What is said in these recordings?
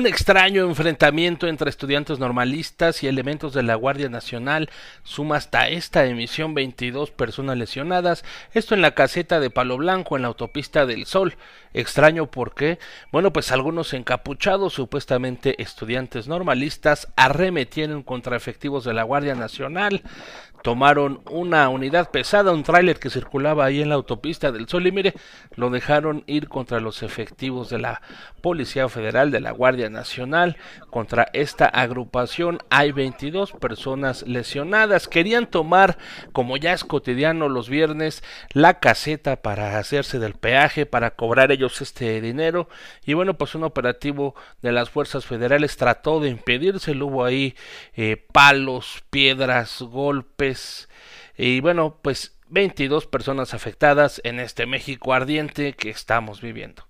Un extraño enfrentamiento entre estudiantes normalistas y elementos de la Guardia Nacional suma hasta esta emisión 22 personas lesionadas, esto en la caseta de Palo Blanco en la autopista del Sol. Extraño porque, bueno, pues algunos encapuchados, supuestamente estudiantes normalistas, arremetieron contra efectivos de la Guardia Nacional, tomaron una unidad pesada, un tráiler que circulaba ahí en la autopista del Sol y mire, lo dejaron ir contra los efectivos de la Policía Federal de la Guardia Nacional. Contra esta agrupación hay 22 personas lesionadas. Querían tomar, como ya es cotidiano los viernes, la caseta para hacerse del peaje, para cobrar este dinero. Y bueno, pues un operativo de las fuerzas federales trató de impedírselo. Hubo ahí eh, palos, piedras, golpes y bueno, pues 22 personas afectadas en este México ardiente que estamos viviendo.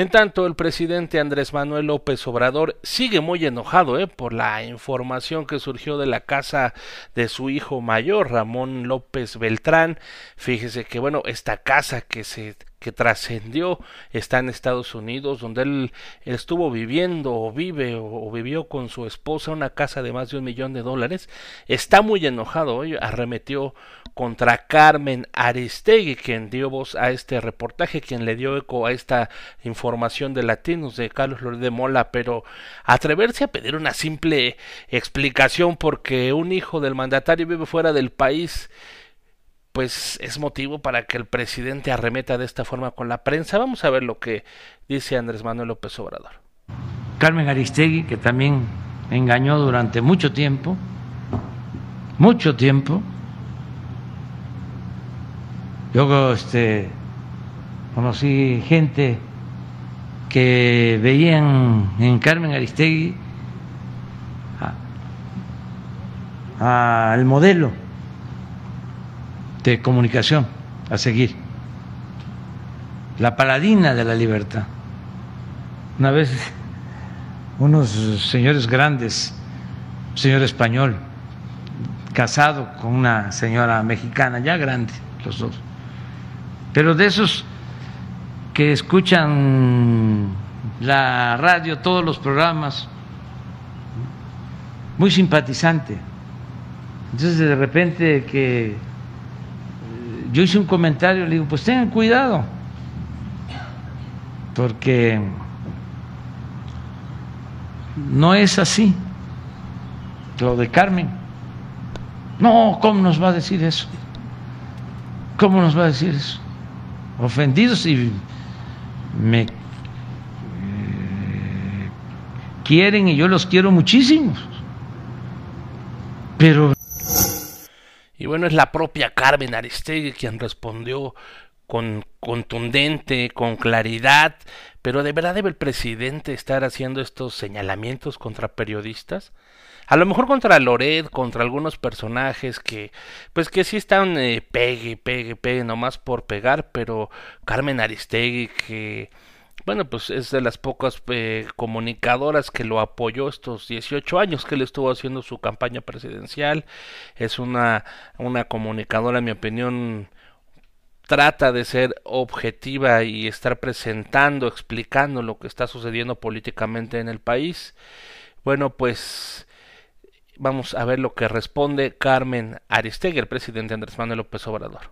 En tanto, el presidente Andrés Manuel López Obrador sigue muy enojado ¿eh? por la información que surgió de la casa de su hijo mayor, Ramón López Beltrán. Fíjese que, bueno, esta casa que se que trascendió está en Estados Unidos, donde él, estuvo viviendo o vive o, vivió con su esposa una casa de más de un millón de dólares. Está muy enojado hoy, arremetió contra Carmen Aristegui, quien dio voz a este reportaje, quien le dio eco a esta información de Latinos de Carlos Loret de Mola, pero atreverse a pedir una simple explicación porque un hijo del mandatario vive fuera del país pues es motivo para que el presidente arremeta de esta forma con la prensa. Vamos a ver lo que dice Andrés Manuel López Obrador. Carmen Aristegui, que también engañó durante mucho tiempo, mucho tiempo. Yo este, conocí gente que veían en Carmen Aristegui al modelo de comunicación a seguir. La paladina de la libertad. Una vez unos señores grandes, un señor español, casado con una señora mexicana, ya grande los dos, pero de esos que escuchan la radio, todos los programas, muy simpatizante. Entonces de repente que yo hice un comentario, le digo, pues tengan cuidado, porque no es así lo de Carmen. No, ¿cómo nos va a decir eso? ¿Cómo nos va a decir eso? Ofendidos y me eh, quieren y yo los quiero muchísimo. Pero y bueno, es la propia Carmen Aristegui quien respondió con contundente, con claridad, pero ¿de verdad debe el presidente estar haciendo estos señalamientos contra periodistas? A lo mejor contra Loret, contra algunos personajes que, pues que sí están eh, pegue, pegue, pegue, nomás por pegar, pero Carmen Aristegui que bueno, pues es de las pocas eh, comunicadoras que lo apoyó estos 18 años que él estuvo haciendo su campaña presidencial. Es una, una comunicadora, en mi opinión, trata de ser objetiva y estar presentando, explicando lo que está sucediendo políticamente en el país. Bueno, pues vamos a ver lo que responde Carmen Aristegui, el presidente Andrés Manuel López Obrador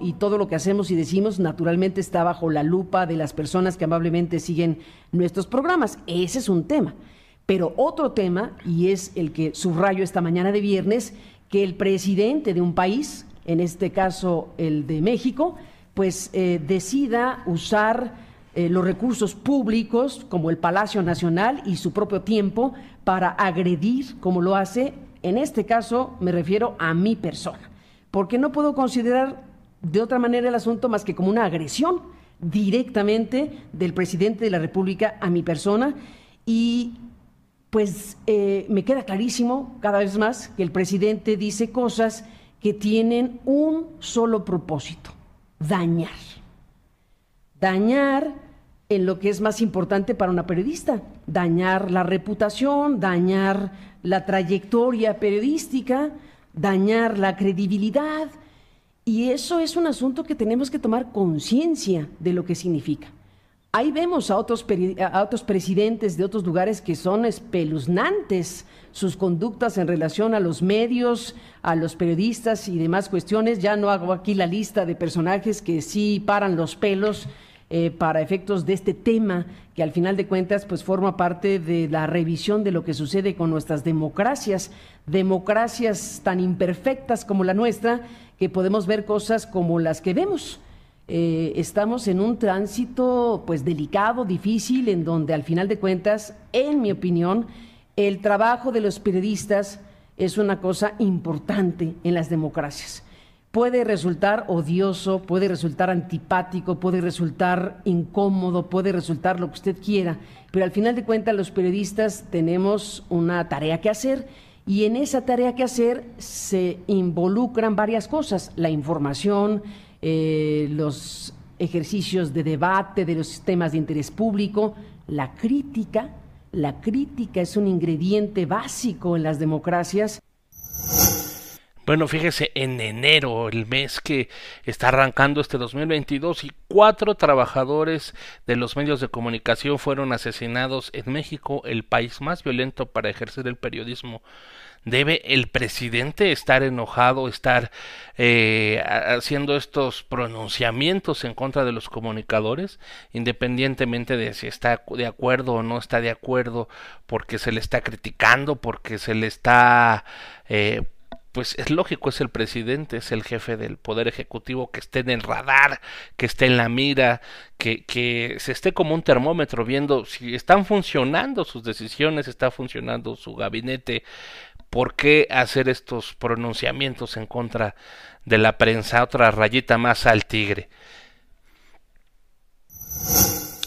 y todo lo que hacemos y decimos naturalmente está bajo la lupa de las personas que amablemente siguen nuestros programas. Ese es un tema. Pero otro tema, y es el que subrayo esta mañana de viernes, que el presidente de un país, en este caso el de México, pues eh, decida usar eh, los recursos públicos como el Palacio Nacional y su propio tiempo para agredir, como lo hace, en este caso me refiero a mi persona. Porque no puedo considerar de otra manera el asunto más que como una agresión directamente del presidente de la República a mi persona y pues eh, me queda clarísimo cada vez más que el presidente dice cosas que tienen un solo propósito, dañar. Dañar en lo que es más importante para una periodista, dañar la reputación, dañar la trayectoria periodística, dañar la credibilidad, y eso es un asunto que tenemos que tomar conciencia de lo que significa. Ahí vemos a otros, a otros presidentes de otros lugares que son espeluznantes sus conductas en relación a los medios, a los periodistas y demás cuestiones. Ya no hago aquí la lista de personajes que sí paran los pelos eh, para efectos de este tema que al final de cuentas pues forma parte de la revisión de lo que sucede con nuestras democracias, democracias tan imperfectas como la nuestra, que podemos ver cosas como las que vemos. Eh, estamos en un tránsito pues delicado, difícil, en donde al final de cuentas, en mi opinión, el trabajo de los periodistas es una cosa importante en las democracias. Puede resultar odioso, puede resultar antipático, puede resultar incómodo, puede resultar lo que usted quiera, pero al final de cuentas los periodistas tenemos una tarea que hacer y en esa tarea que hacer se involucran varias cosas, la información, eh, los ejercicios de debate de los temas de interés público, la crítica. La crítica es un ingrediente básico en las democracias bueno, fíjese, en enero, el mes que está arrancando este 2022, y cuatro trabajadores de los medios de comunicación fueron asesinados en México, el país más violento para ejercer el periodismo. ¿Debe el presidente estar enojado, estar eh, haciendo estos pronunciamientos en contra de los comunicadores, independientemente de si está de acuerdo o no está de acuerdo, porque se le está criticando, porque se le está eh, pues es lógico, es el presidente, es el jefe del Poder Ejecutivo que esté en el radar, que esté en la mira, que, que se esté como un termómetro viendo si están funcionando sus decisiones, está funcionando su gabinete, ¿por qué hacer estos pronunciamientos en contra de la prensa? Otra rayita más al tigre.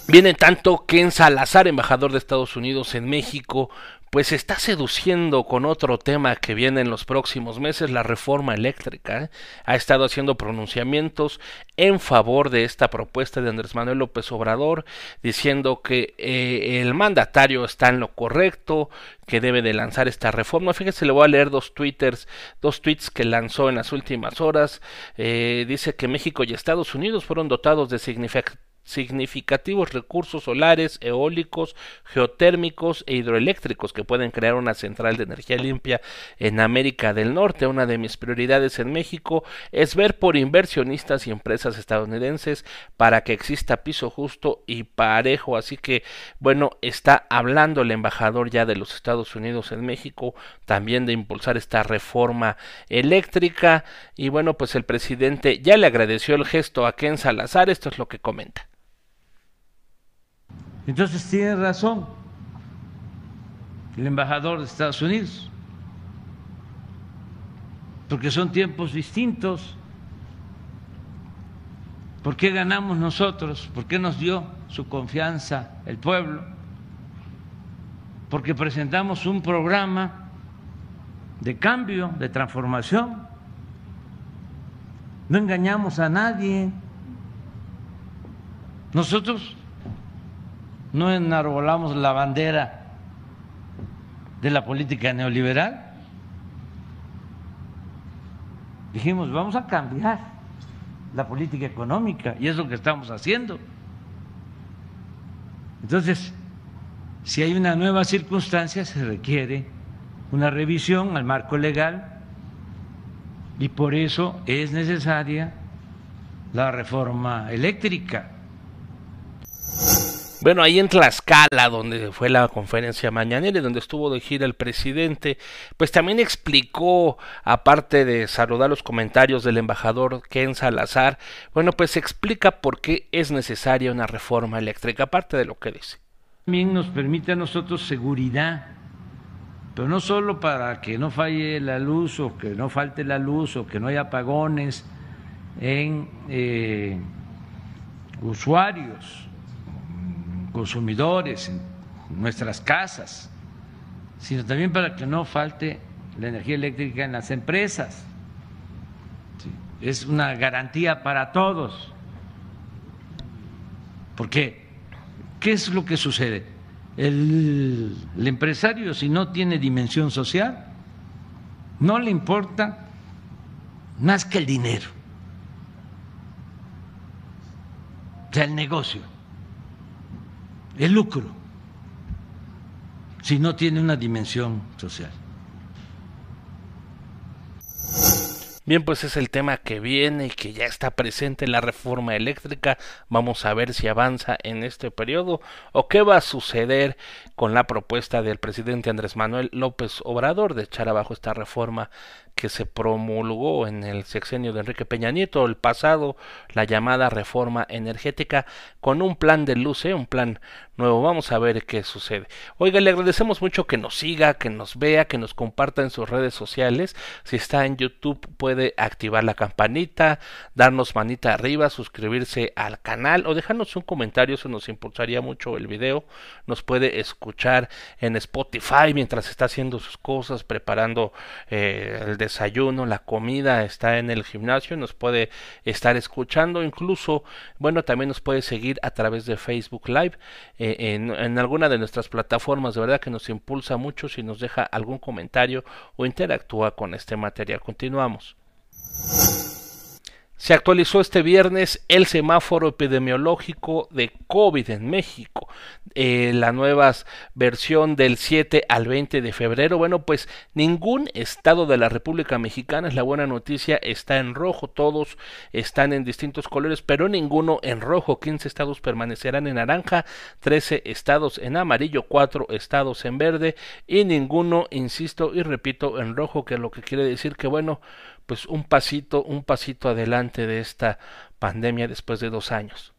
Viene tanto Ken Salazar, embajador de Estados Unidos en México, pues está seduciendo con otro tema que viene en los próximos meses, la reforma eléctrica. ¿eh? Ha estado haciendo pronunciamientos en favor de esta propuesta de Andrés Manuel López Obrador, diciendo que eh, el mandatario está en lo correcto, que debe de lanzar esta reforma. Fíjese, le voy a leer dos twitters, dos tweets que lanzó en las últimas horas. Eh, dice que México y Estados Unidos fueron dotados de significativos significativos recursos solares, eólicos, geotérmicos e hidroeléctricos que pueden crear una central de energía limpia en América del Norte. Una de mis prioridades en México es ver por inversionistas y empresas estadounidenses para que exista piso justo y parejo. Así que, bueno, está hablando el embajador ya de los Estados Unidos en México también de impulsar esta reforma eléctrica. Y bueno, pues el presidente ya le agradeció el gesto a Ken Salazar. Esto es lo que comenta. Entonces tiene razón el embajador de Estados Unidos, porque son tiempos distintos. ¿Por qué ganamos nosotros? ¿Por qué nos dio su confianza el pueblo? Porque presentamos un programa de cambio, de transformación. No engañamos a nadie. Nosotros no enarbolamos la bandera de la política neoliberal. Dijimos, vamos a cambiar la política económica y es lo que estamos haciendo. Entonces, si hay una nueva circunstancia, se requiere una revisión al marco legal y por eso es necesaria la reforma eléctrica bueno, ahí en Tlaxcala, donde fue la conferencia mañanera y donde estuvo de gira el presidente, pues también explicó, aparte de saludar los comentarios del embajador Ken Salazar, bueno, pues explica por qué es necesaria una reforma eléctrica, aparte de lo que dice. También nos permite a nosotros seguridad, pero no solo para que no falle la luz o que no falte la luz o que no haya apagones en eh, usuarios consumidores, en nuestras casas, sino también para que no falte la energía eléctrica en las empresas. Es una garantía para todos. Porque, ¿qué es lo que sucede? El, empresario, si no tiene dimensión social, no le importa más que el dinero, o sea, el negocio el lucro si no tiene una dimensión social. Bien, pues es el tema que viene y que ya está presente en la reforma eléctrica. Vamos a ver si avanza en este periodo o qué va a suceder con la propuesta del presidente Andrés Manuel López Obrador de echar abajo esta reforma que se promulgó en el sexenio de Enrique Peña Nieto el pasado, la llamada reforma energética, con un plan de luce, un plan nuevo. Vamos a ver qué sucede. Oiga, le agradecemos mucho que nos siga, que nos vea, que nos comparta en sus redes sociales. Si está en YouTube puede activar la campanita, darnos manita arriba, suscribirse al canal o dejarnos un comentario, eso nos impulsaría mucho el video. Nos puede escuchar en Spotify mientras está haciendo sus cosas, preparando eh, el desayuno, la comida, está en el gimnasio, nos puede estar escuchando, incluso, bueno, también nos puede seguir a través de Facebook Live eh, en, en alguna de nuestras plataformas, de verdad que nos impulsa mucho si nos deja algún comentario o interactúa con este material. Continuamos. Se actualizó este viernes el semáforo epidemiológico de COVID en México. Eh, la nueva versión del 7 al 20 de febrero. Bueno, pues ningún estado de la República Mexicana, es la buena noticia, está en rojo. Todos están en distintos colores, pero ninguno en rojo. 15 estados permanecerán en naranja, 13 estados en amarillo, 4 estados en verde y ninguno, insisto y repito, en rojo, que lo que quiere decir que, bueno, pues un pasito, un pasito adelante de esta pandemia después de dos años.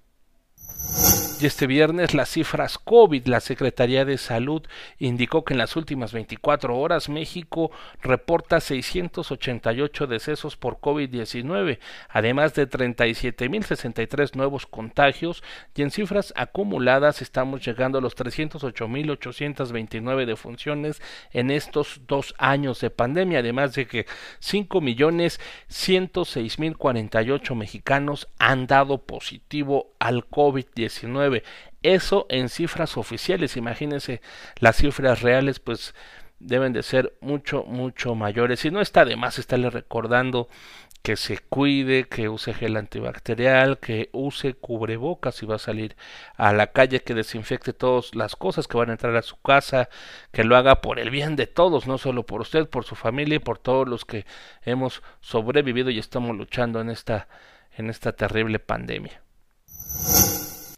Y este viernes las cifras COVID, la Secretaría de Salud indicó que en las últimas 24 horas México reporta 688 decesos por COVID-19, además de 37.063 nuevos contagios y en cifras acumuladas estamos llegando a los 308.829 defunciones en estos dos años de pandemia, además de que 5.106.048 mexicanos han dado positivo al COVID-19 eso en cifras oficiales, imagínense, las cifras reales pues deben de ser mucho, mucho mayores. Y no está de más estarle recordando que se cuide, que use gel antibacterial, que use cubrebocas si va a salir a la calle, que desinfecte todas las cosas que van a entrar a su casa, que lo haga por el bien de todos, no solo por usted, por su familia y por todos los que hemos sobrevivido y estamos luchando en esta en esta terrible pandemia.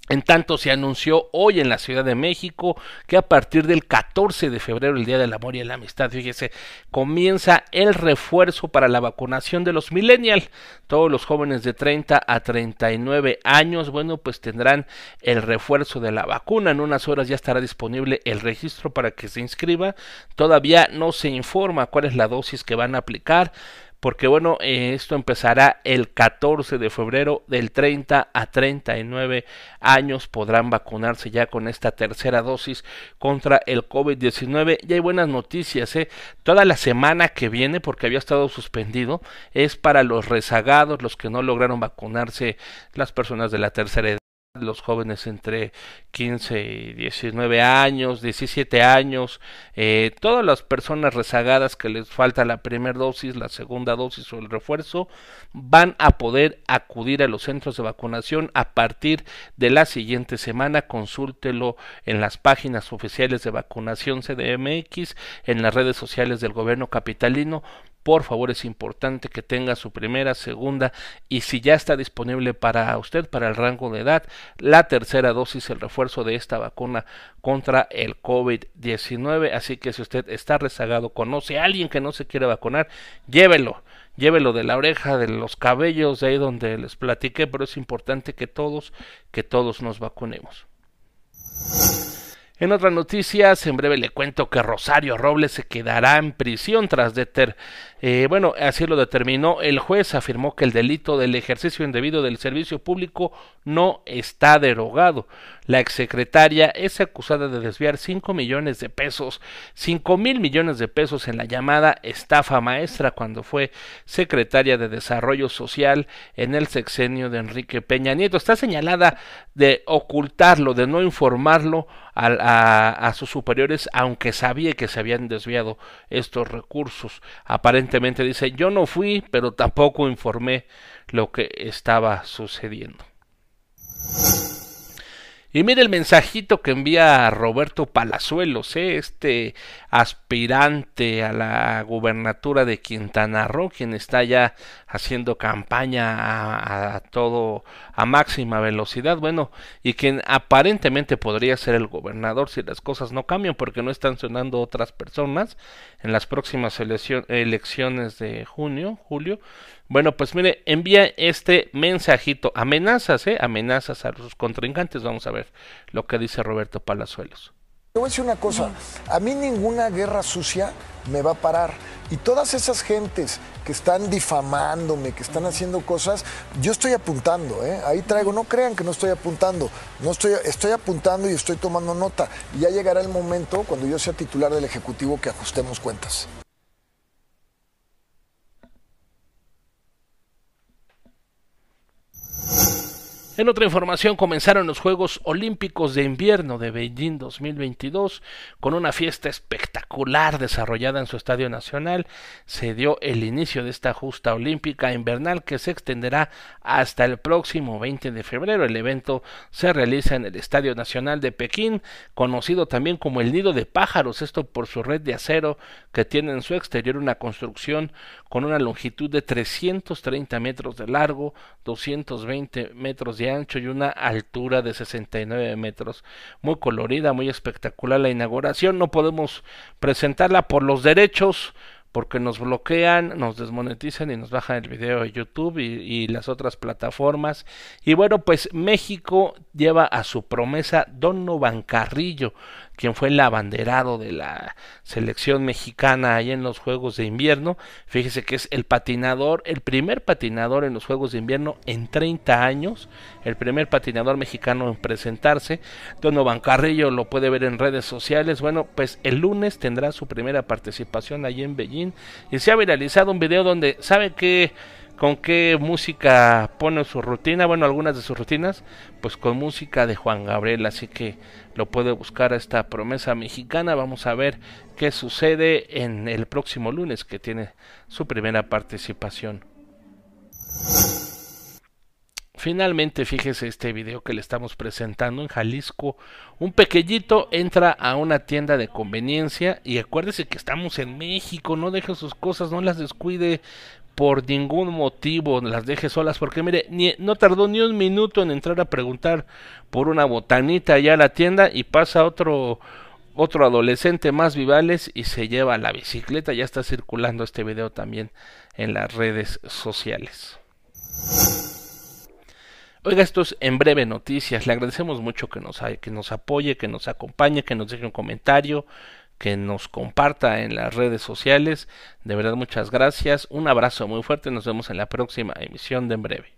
En tanto, se anunció hoy en la Ciudad de México que a partir del 14 de febrero, el Día del Amor y la Amistad, fíjese, comienza el refuerzo para la vacunación de los millennials. Todos los jóvenes de 30 a 39 años, bueno, pues tendrán el refuerzo de la vacuna. En unas horas ya estará disponible el registro para que se inscriba. Todavía no se informa cuál es la dosis que van a aplicar porque bueno, eh, esto empezará el 14 de febrero del 30 a 39 años. Podrán vacunarse ya con esta tercera dosis contra el COVID-19 y hay buenas noticias, ¿eh? toda la semana que viene porque había estado suspendido es para los rezagados, los que no lograron vacunarse, las personas de la tercera edad los jóvenes entre 15 y 19 años, 17 años, eh, todas las personas rezagadas que les falta la primera dosis, la segunda dosis o el refuerzo, van a poder acudir a los centros de vacunación a partir de la siguiente semana. Consúltelo en las páginas oficiales de vacunación CDMX, en las redes sociales del gobierno capitalino por favor es importante que tenga su primera, segunda y si ya está disponible para usted, para el rango de edad, la tercera dosis, el refuerzo de esta vacuna contra el COVID-19. Así que si usted está rezagado, conoce a alguien que no se quiere vacunar, llévelo. Llévelo de la oreja, de los cabellos, de ahí donde les platiqué, pero es importante que todos, que todos nos vacunemos. En otras noticias, en breve le cuento que Rosario Robles se quedará en prisión tras deter eh, bueno, así lo determinó el juez, afirmó que el delito del ejercicio indebido del servicio público no está derogado. La exsecretaria es acusada de desviar 5 millones de pesos, 5 mil millones de pesos en la llamada estafa maestra cuando fue secretaria de Desarrollo Social en el sexenio de Enrique Peña Nieto. Está señalada de ocultarlo, de no informarlo a, a sus superiores, aunque sabía que se habían desviado estos recursos. Aparentemente dice, yo no fui, pero tampoco informé lo que estaba sucediendo. Y mire el mensajito que envía Roberto Palazuelos, ¿eh? este aspirante a la gubernatura de Quintana Roo, quien está ya haciendo campaña a, todo a máxima velocidad, bueno, y quien aparentemente podría ser el gobernador si las cosas no cambian, porque no están sonando otras personas en las próximas elecciones de junio, julio. Bueno, pues mire, envía este mensajito, amenazas, ¿eh? Amenazas a sus contrincantes. Vamos a ver lo que dice Roberto Palazuelos. Te voy a decir una cosa, a mí ninguna guerra sucia me va a parar. Y todas esas gentes que están difamándome, que están haciendo cosas, yo estoy apuntando, ¿eh? ahí traigo, no crean que no estoy apuntando, no estoy, estoy apuntando y estoy tomando nota. Ya llegará el momento, cuando yo sea titular del Ejecutivo, que ajustemos cuentas. En otra información comenzaron los Juegos Olímpicos de Invierno de Beijing 2022 con una fiesta espectacular desarrollada en su estadio nacional. Se dio el inicio de esta justa olímpica invernal que se extenderá hasta el próximo 20 de febrero. El evento se realiza en el Estadio Nacional de Pekín, conocido también como el Nido de Pájaros, esto por su red de acero que tiene en su exterior una construcción con una longitud de 330 metros de largo, 220 metros de ancho y una altura de 69 metros. Muy colorida, muy espectacular la inauguración. No podemos presentarla por los derechos porque nos bloquean, nos desmonetizan y nos bajan el video de YouTube y, y, las otras plataformas. Y bueno, pues México lleva a su promesa Donovan Carrillo, quien fue el abanderado de la selección mexicana ahí en los Juegos de Invierno. Fíjese que es el patinador, el primer patinador en los Juegos de Invierno en 30 años, el primer patinador mexicano en presentarse. Donovan Carrillo lo puede ver en redes sociales. Bueno, pues el lunes tendrá su primera participación allí en Beijing y se ha viralizado un video donde sabe que con qué música pone su rutina, bueno, algunas de sus rutinas, pues con música de Juan Gabriel, así que lo puede buscar a esta promesa mexicana, vamos a ver qué sucede en el próximo lunes que tiene su primera participación. Finalmente, fíjese este video que le estamos presentando en Jalisco. Un pequeñito entra a una tienda de conveniencia y acuérdese que estamos en México, no deje sus cosas, no las descuide por ningún motivo las deje solas, porque mire, ni, no tardó ni un minuto en entrar a preguntar por una botanita allá a la tienda y pasa otro otro adolescente más vivales y se lleva la bicicleta. Ya está circulando este video también en las redes sociales. Oiga, esto es en breve noticias. Le agradecemos mucho que nos, que nos apoye, que nos acompañe, que nos deje un comentario que nos comparta en las redes sociales. De verdad, muchas gracias. Un abrazo muy fuerte. Nos vemos en la próxima emisión de En Breve.